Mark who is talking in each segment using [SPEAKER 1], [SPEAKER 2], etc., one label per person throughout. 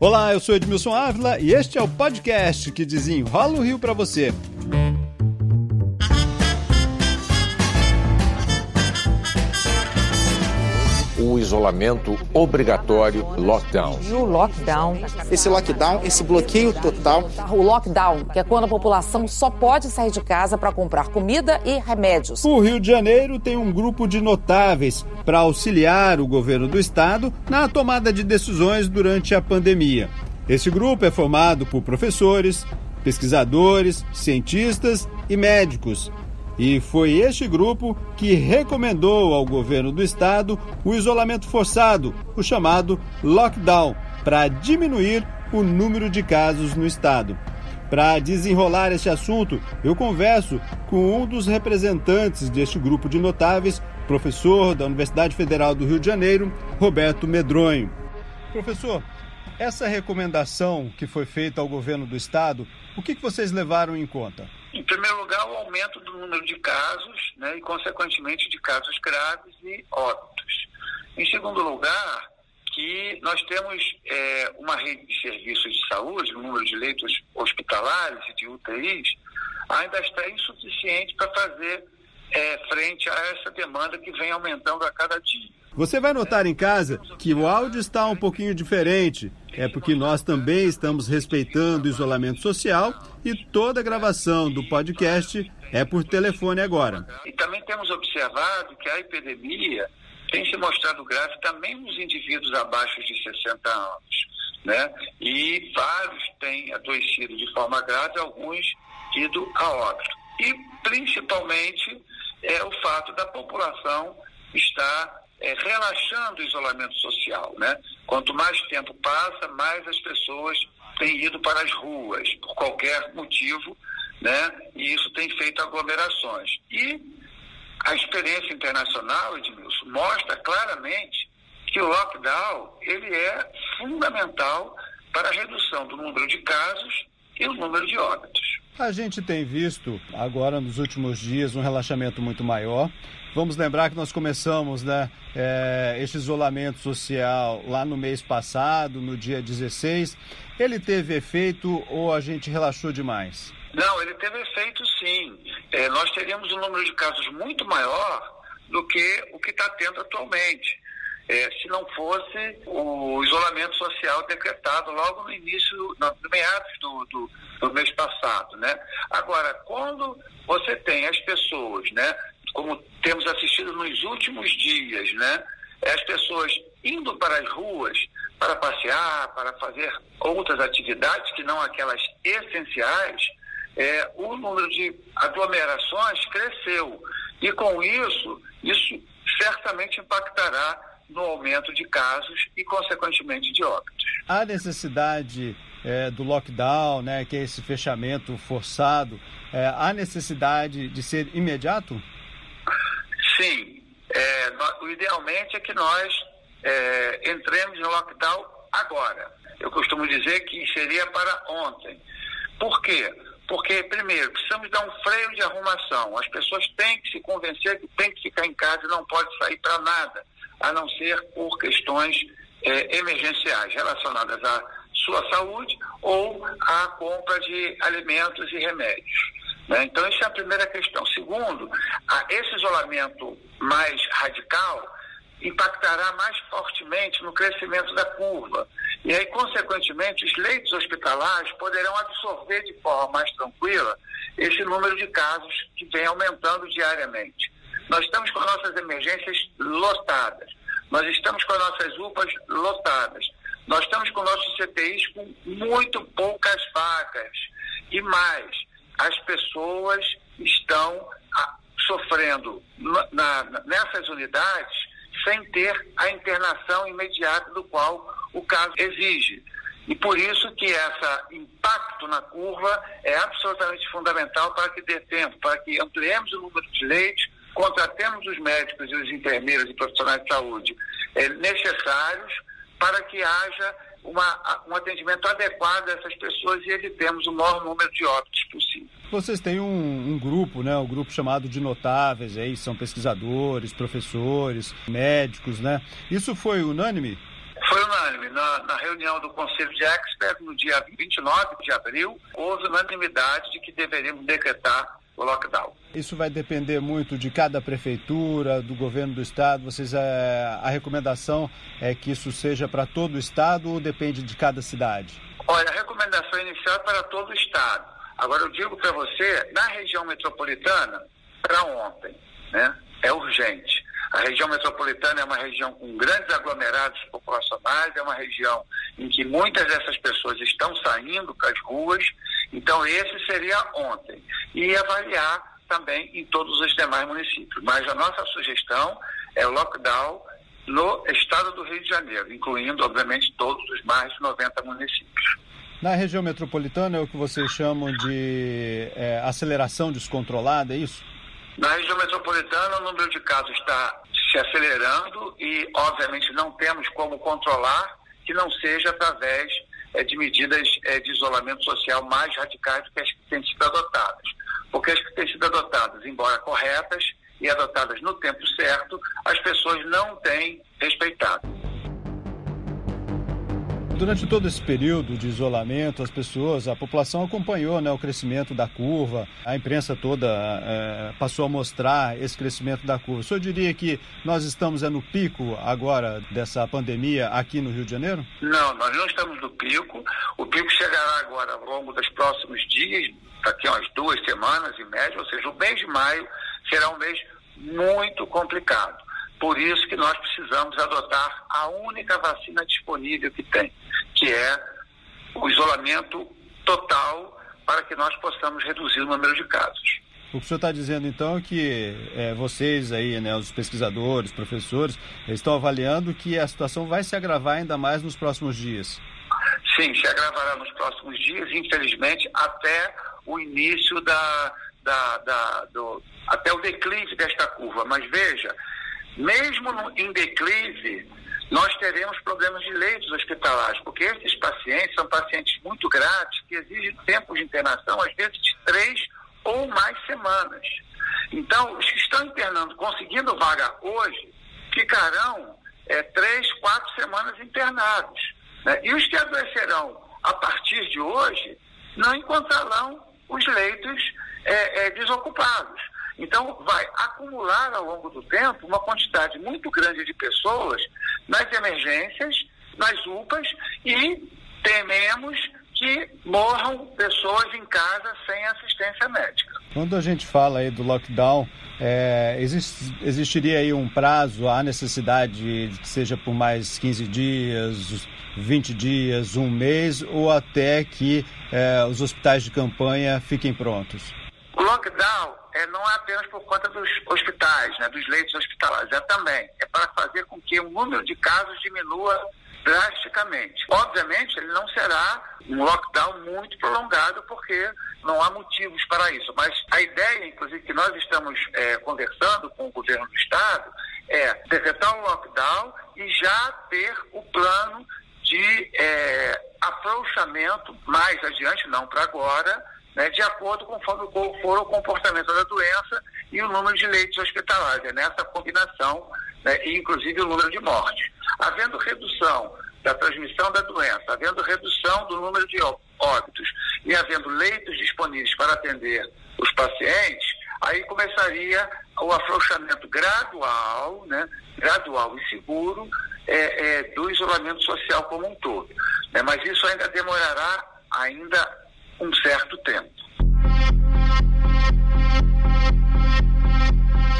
[SPEAKER 1] Olá, eu sou Edmilson Ávila e este é o podcast que desenrola o Rio para você.
[SPEAKER 2] Isolamento obrigatório, lockdown.
[SPEAKER 3] E o lockdown.
[SPEAKER 4] Esse lockdown, esse bloqueio total.
[SPEAKER 3] O lockdown, que é quando a população só pode sair de casa para comprar comida e remédios.
[SPEAKER 1] O Rio de Janeiro tem um grupo de notáveis para auxiliar o governo do estado na tomada de decisões durante a pandemia. Esse grupo é formado por professores, pesquisadores, cientistas e médicos e foi este grupo que recomendou ao governo do estado o isolamento forçado, o chamado lockdown, para diminuir o número de casos no estado. Para desenrolar este assunto, eu converso com um dos representantes deste grupo de notáveis, professor da Universidade Federal do Rio de Janeiro, Roberto Medronho. Professor, essa recomendação que foi feita ao governo do estado, o que vocês levaram em conta?
[SPEAKER 5] Em primeiro lugar, o aumento do número de casos né, e, consequentemente, de casos graves e óbitos. Em segundo lugar, que nós temos é, uma rede de serviços de saúde, o número de leitos hospitalares e de UTIs ainda está insuficiente para fazer é, frente a essa demanda que vem aumentando a cada dia.
[SPEAKER 1] Você vai notar em casa que o áudio está um pouquinho diferente. É porque nós também estamos respeitando o isolamento social e toda a gravação do podcast é por telefone agora.
[SPEAKER 5] E também temos observado que a epidemia tem se mostrado grave também nos indivíduos abaixo de 60 anos. Né? E vários têm adoecido de forma grave, alguns ido a óbito. E principalmente é o fato da população estar é, relaxando o isolamento social. Né? Quanto mais tempo passa, mais as pessoas têm ido para as ruas, por qualquer motivo, né? e isso tem feito aglomerações. E a experiência internacional, Edmilson, mostra claramente que o lockdown ele é fundamental para a redução do número de casos e o número de óbitos.
[SPEAKER 1] A gente tem visto agora nos últimos dias um relaxamento muito maior. Vamos lembrar que nós começamos né, é, este isolamento social lá no mês passado, no dia 16. Ele teve efeito ou a gente relaxou demais?
[SPEAKER 5] Não, ele teve efeito sim. É, nós teríamos um número de casos muito maior do que o que está tendo atualmente é, se não fosse o isolamento social decretado logo no início, no meados do, do, do, mês passado, né? Agora, quando você tem as pessoas, né, como temos assistido nos últimos dias, né, as pessoas indo para as ruas para passear, para fazer outras atividades que não aquelas essenciais, é, o número de aglomerações cresceu. E com isso, isso certamente impactará no aumento de casos e, consequentemente, de óbitos.
[SPEAKER 1] Há necessidade é, do lockdown, né, que é esse fechamento forçado, é, há necessidade de ser imediato?
[SPEAKER 5] Sim. É, no, idealmente é que nós é, entremos no lockdown agora. Eu costumo dizer que seria para ontem. Por quê? Porque, primeiro, precisamos dar um freio de arrumação. As pessoas têm que se convencer que tem que ficar em casa e não pode sair para nada a não ser por questões é, emergenciais relacionadas à sua saúde ou à compra de alimentos e remédios. Né? Então, essa é a primeira questão. Segundo, a, esse isolamento mais radical impactará mais fortemente no crescimento da curva. E aí, consequentemente, os leitos hospitalares poderão absorver de forma mais tranquila esse número de casos que vem aumentando diariamente. Nós estamos com nossas emergências lotadas. Nós estamos com as nossas UPAs lotadas. Nós estamos com nossos CTIs com muito poucas vagas. E mais, as pessoas estão ah, sofrendo na, nessas unidades sem ter a internação imediata do qual o caso exige. E por isso que esse impacto na curva é absolutamente fundamental para que dê tempo, para que ampliemos o número de leitos, contratemos os médicos e os enfermeiros e profissionais de saúde é, necessários para que haja uma, um atendimento adequado a essas pessoas e evitemos o maior número de óbitos possível.
[SPEAKER 1] vocês têm um, um grupo, né? Um grupo chamado de notáveis, aí são pesquisadores, professores, médicos, né? Isso foi unânime?
[SPEAKER 5] Foi unânime. Na, na, reunião do Conselho de Experts, no dia 29 de abril, houve unanimidade de que deveríamos decretar o lockdown.
[SPEAKER 1] Isso vai depender muito de cada prefeitura, do governo do estado. Vocês é, a recomendação é que isso seja para todo o estado ou depende de cada cidade?
[SPEAKER 5] Olha, a recomendação inicial é para todo o estado. Agora eu digo para você, na região metropolitana, para ontem, né? É urgente. A região metropolitana é uma região com grandes aglomerados populacionais, é uma região em que muitas dessas pessoas estão saindo para as ruas. Então, esse seria ontem. E avaliar também em todos os demais municípios. Mas a nossa sugestão é o lockdown no estado do Rio de Janeiro, incluindo, obviamente, todos os mais de 90 municípios.
[SPEAKER 1] Na região metropolitana é o que vocês chamam de é, aceleração descontrolada, é isso?
[SPEAKER 5] Na região metropolitana, o número de casos está se acelerando e, obviamente, não temos como controlar que não seja através é, de medidas é, de isolamento social mais radicais do que as que têm sido adotadas. Porque as que têm sido adotadas, embora corretas e adotadas no tempo certo, as pessoas não têm respeitado.
[SPEAKER 1] Durante todo esse período de isolamento, as pessoas, a população acompanhou né, o crescimento da curva, a imprensa toda é, passou a mostrar esse crescimento da curva. O senhor diria que nós estamos é, no pico agora dessa pandemia aqui no Rio de Janeiro?
[SPEAKER 5] Não, nós não estamos no pico. O pico chegará agora ao longo dos próximos dias, daqui a umas duas semanas em média, ou seja, o mês de maio será um mês muito complicado. Por isso que nós precisamos adotar a única vacina disponível que tem, que é o isolamento total para que nós possamos reduzir o número de casos.
[SPEAKER 1] O que o senhor está dizendo então é que é, vocês aí, né, os pesquisadores, professores, estão avaliando que a situação vai se agravar ainda mais nos próximos dias.
[SPEAKER 5] Sim, se agravará nos próximos dias, infelizmente, até o início da, da, da do, até o declive desta curva. Mas veja, mesmo em declive, nós teremos problemas de leitos hospitalares, porque esses pacientes são pacientes muito graves que exigem tempo de internação, às vezes de três ou mais semanas. Então, os que estão internando, conseguindo vaga hoje, ficarão é, três, quatro semanas internados. Né? E os que adoecerão a partir de hoje não encontrarão os leitos é, é, desocupados. Então, vai acumular ao longo do tempo uma quantidade muito grande de pessoas nas emergências, nas UPAs e tememos que morram pessoas em casa sem assistência médica.
[SPEAKER 1] Quando a gente fala aí do lockdown, é, existiria aí um prazo, há necessidade de que seja por mais 15 dias, 20 dias, um mês ou até que é, os hospitais de campanha fiquem prontos?
[SPEAKER 5] O lockdown é, não é apenas por conta dos hospitais, né, dos leitos hospitalares, é também. É para fazer com que o número de casos diminua drasticamente. Obviamente, ele não será um lockdown muito prolongado, porque não há motivos para isso. Mas a ideia, inclusive, que nós estamos é, conversando com o governo do Estado é decretar um lockdown e já ter o plano de é, afrouxamento mais adiante, não para agora, né, de acordo com o for o comportamento da doença e o número de leitos hospitalares. É nessa combinação, né, inclusive o número de mortes. Havendo redução da transmissão da doença, havendo redução do número de óbitos e havendo leitos disponíveis para atender os pacientes, aí começaria o afrouxamento gradual, né, gradual e seguro é, é, do isolamento social como um todo. Né, mas isso ainda demorará ainda um certo tempo.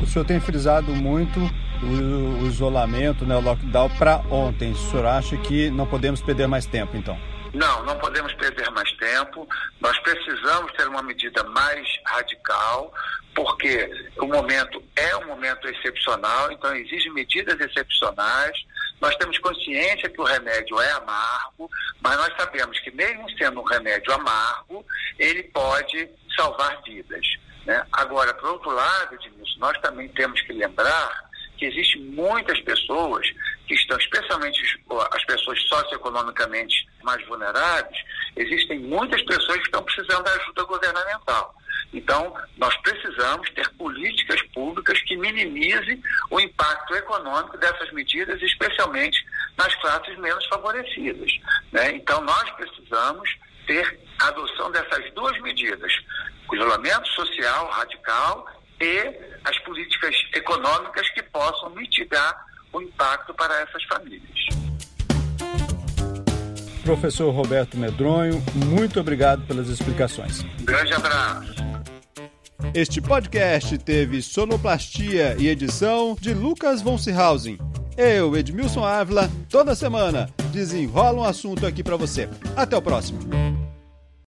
[SPEAKER 1] O senhor tem frisado muito o, isolamento, né, o lockdown para ontem. O senhor acha que não podemos perder mais tempo, então?
[SPEAKER 5] Não, não podemos perder mais tempo. Nós precisamos ter uma medida mais radical, porque o momento é um momento excepcional, então exigem medidas excepcionais. Nós temos consciência que o remédio é amargo, mas nós sabemos que mesmo sendo um remédio amargo, ele pode salvar vidas. Né? Agora, por outro lado, Edmilson, nós também temos que lembrar que existem muitas pessoas que estão, especialmente as pessoas socioeconomicamente mais vulneráveis, existem muitas pessoas que estão precisando da ajuda governamental. Então, nós precisamos ter políticas públicas que minimizem o impacto econômico dessas medidas, especialmente nas classes menos favorecidas. Né? Então, nós precisamos ter a adoção dessas duas medidas: o isolamento social radical e as políticas econômicas que possam mitigar o impacto para essas famílias.
[SPEAKER 1] Professor Roberto Medronho, muito obrigado pelas explicações.
[SPEAKER 5] Um grande abraço.
[SPEAKER 1] Este podcast teve sonoplastia e edição de Lucas von Seehausen. Eu, Edmilson Ávila, toda semana desenrola um assunto aqui para você. Até o próximo.